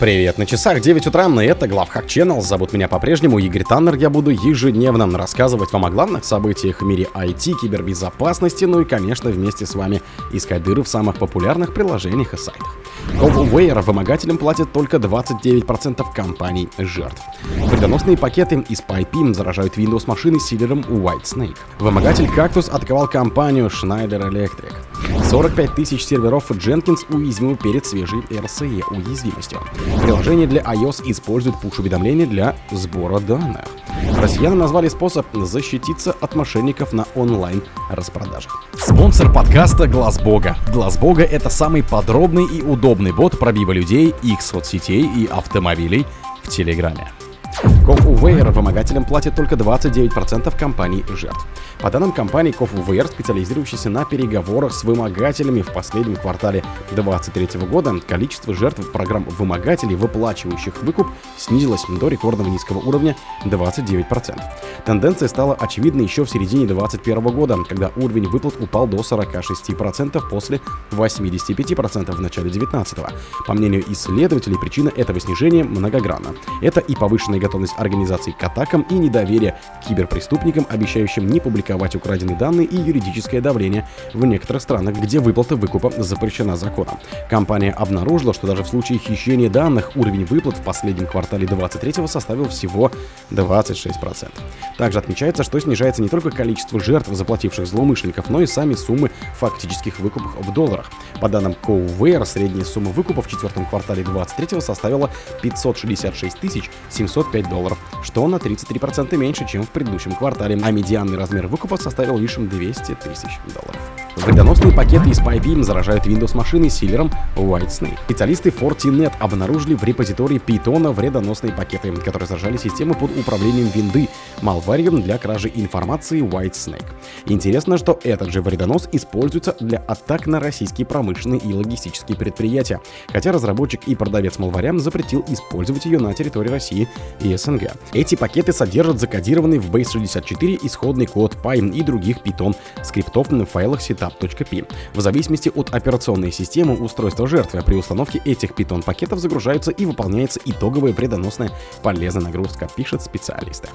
Привет, на часах 9 утра, и это Главхак Channel. Зовут меня по-прежнему Игорь Таннер. Я буду ежедневно рассказывать вам о главных событиях в мире IT, кибербезопасности, ну и, конечно, вместе с вами искать дыры в самых популярных приложениях и сайтах. GoWare вымогателям платят только 29% компаний жертв. Вредоносные пакеты из PyPim заражают Windows машины силером Whitesnake. Вымогатель Cactus атаковал компанию Schneider Electric. 45 тысяч серверов Jenkins уязвимы перед свежей RCE уязвимостью. Приложение для iOS использует пуш-уведомления для сбора данных. Россияне назвали способ защититься от мошенников на онлайн-распродажах. Спонсор подкаста Глаз Бога. Глаз Бога это самый подробный и удобный бот пробива людей, их соцсетей и автомобилей в Телеграме. CoffeeWare вымогателям платит только 29% компаний жертв. По данным компании CoffeeWare, специализирующейся на переговорах с вымогателями в последнем квартале 2023 года, количество жертв программ вымогателей, выплачивающих выкуп, снизилось до рекордного низкого уровня 29%. Тенденция стала очевидной еще в середине 2021 года, когда уровень выплат упал до 46% после 85% в начале 2019. По мнению исследователей, причина этого снижения многогранна. Это и повышенная готовность организаций к атакам и недоверие к киберпреступникам, обещающим не публиковать украденные данные и юридическое давление в некоторых странах, где выплата выкупа запрещена законом. Компания обнаружила, что даже в случае хищения данных уровень выплат в последнем квартале 23 составил всего 26%. Также отмечается, что снижается не только количество жертв, заплативших злоумышленников, но и сами суммы фактических выкупов в долларах. По данным CoWare, средняя сумма выкупа в четвертом квартале 23 составила 566 700 45 долларов, что на 33% меньше, чем в предыдущем квартале, а медианный размер выкупа составил лишь 200 тысяч долларов. Вредоносные пакеты из PyBeam заражают Windows машины силером Whitesnake. Специалисты Fortinet обнаружили в репозитории Python вредоносные пакеты, которые заражали систему под управлением винды, малварием для кражи информации Whitesnake. Интересно, что этот же вредонос используется для атак на российские промышленные и логистические предприятия, хотя разработчик и продавец малваря запретил использовать ее на территории России и СНГ. Эти пакеты содержат закодированный в Base64 исходный код Py и других Python скриптов на файлах setup.py. В зависимости от операционной системы устройства жертвы при установке этих Python пакетов загружаются и выполняется итоговая вредоносная полезная нагрузка, пишет специалисты.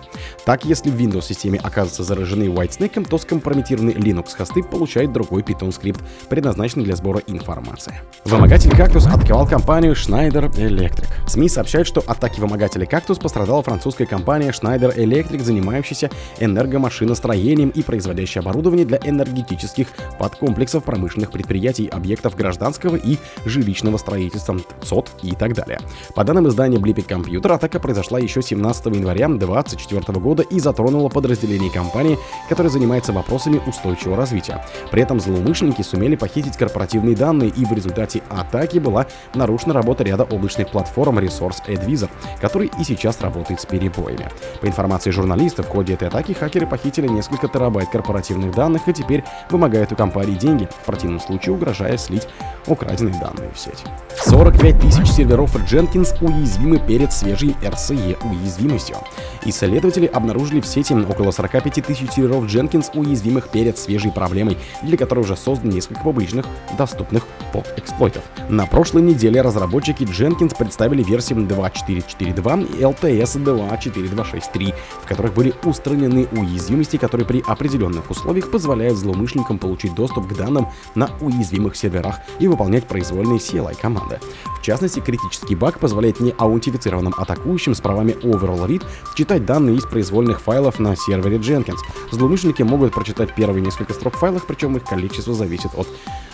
Так, если в Windows системе оказываются заражены Whitesnake, то скомпрометированный Linux хосты получают другой Python скрипт, предназначенный для сбора информации. Вымогатель Cactus атаковал компанию Schneider Electric. СМИ сообщают, что атаки вымогателя Cactus пострадала французская компания Schneider Electric, занимающаяся энергомашиностроением и производящая оборудование для энергетических подкомплексов промышленных предприятий, объектов гражданского и жилищного строительства, СОТ и так далее. По данным издания Blipit Computer, атака произошла еще 17 января 2024 года и затронула подразделение компании, которое занимается вопросами устойчивого развития. При этом злоумышленники сумели похитить корпоративные данные, и в результате атаки была нарушена работа ряда облачных платформ Resource Advisor, который и сейчас работает с перебоями. По информации журналистов, в ходе этой атаки хакеры похитили несколько терабайт корпоративных данных и теперь вымогают у компании деньги, в противном случае угрожая слить украденные данные в сеть. 45 тысяч серверов Jenkins уязвимы перед свежей RCE уязвимостью. Исследователи обнаружили в сети около 45 тысяч серверов Jenkins уязвимых перед свежей проблемой, для которой уже создано несколько публичных, доступных под эксплойтов. На прошлой неделе разработчики Jenkins представили версии 2.4.4.2 и LTS 2.4.2.6.3, в которых были устранены уязвимости, которые при определенных условиях позволяют злоумышленникам получить доступ к данным на уязвимых серверах и выполнять произвольные CLI команды. В частности, критический баг позволяет неаутентифицированным атакующим с правами Overall Read читать данные из произвольных файлов на сервере Jenkins. Злоумышленники могут прочитать первые несколько строк в файлах, причем их количество зависит от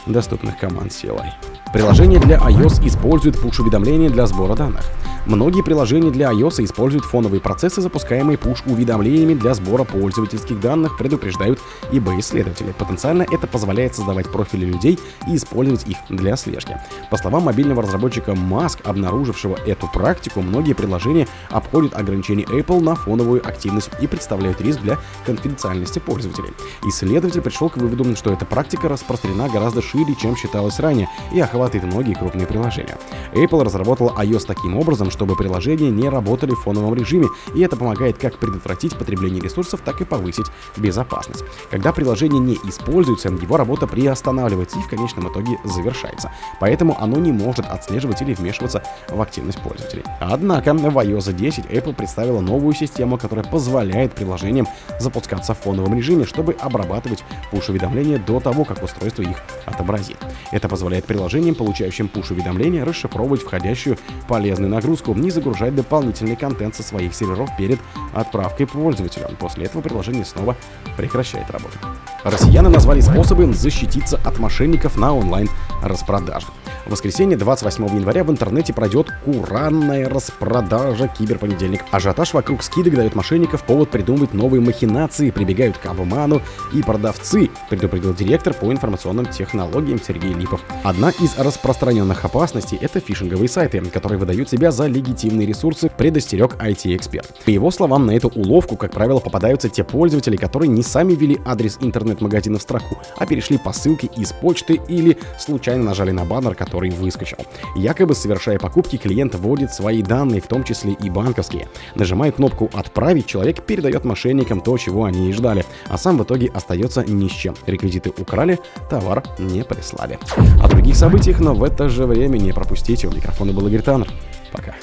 доступных команд CLI. Приложение для iOS использует push-уведомления для сбора данных. Многие приложения для iOS используют фоновые процессы, запускаемые push-уведомлениями для сбора пользовательских данных, предупреждают ИБ-исследователи. Потенциально это позволяет создавать профили людей и использовать их для слежки. По словам мобильного разработчика Musk, обнаружившего эту практику, многие приложения обходят ограничения Apple на фоновую активность и представляют риск для конфиденциальности пользователей. Исследователь пришел к выводу, что эта практика распространена гораздо шире, чем считалось ранее, и охватывает многие крупные приложения. Apple разработала iOS таким образом, чтобы приложения не работали в фоновом режиме, и это помогает как предотвратить потребление ресурсов, так и повысить безопасность. Когда приложение не используется, его работа приостанавливается и в конечном итоге завершается. Поэтому оно не может отслеживать или вмешиваться в активность пользователей. Однако в iOS 10 Apple представила новую систему, которая позволяет приложениям запускаться в фоновом режиме, чтобы обрабатывать пуш-уведомления до того, как устройство их отобразит. Это позволяет приложениям, получающим пуш-уведомления, расшифровывать входящую полезную нагрузку, не загружать дополнительный контент со своих серверов перед отправкой пользователю. После этого приложение снова прекращает работу. Россияне назвали способы защититься от мошенников на онлайн-распродаже. В воскресенье 28 января в интернете пройдет куранная распродажа Киберпонедельник. Ажиотаж вокруг скидок дает мошенников повод придумывать новые махинации, прибегают к обману и продавцы, предупредил директор по информационным технологиям Сергей Липов. Одна из распространенных опасностей — это фишинговые сайты, которые выдают себя за легитимные ресурсы, предостерег IT-эксперт. По его словам, на эту уловку, как правило, попадаются те пользователи, которые не сами ввели адрес интернет-магазина в строку, а перешли по ссылке из почты или случайно нажали на баннер, который выскочил. Якобы, совершая покупки, клиент вводит свои данные, в том числе и банковские. Нажимая кнопку «Отправить», человек передает мошенникам то, чего они и ждали, а сам в итоге остается ни с чем. Реквизиты украли, товар не прислали. О других событиях, но в это же время не пропустите. У микрофона был Игорь Таннер. Пока.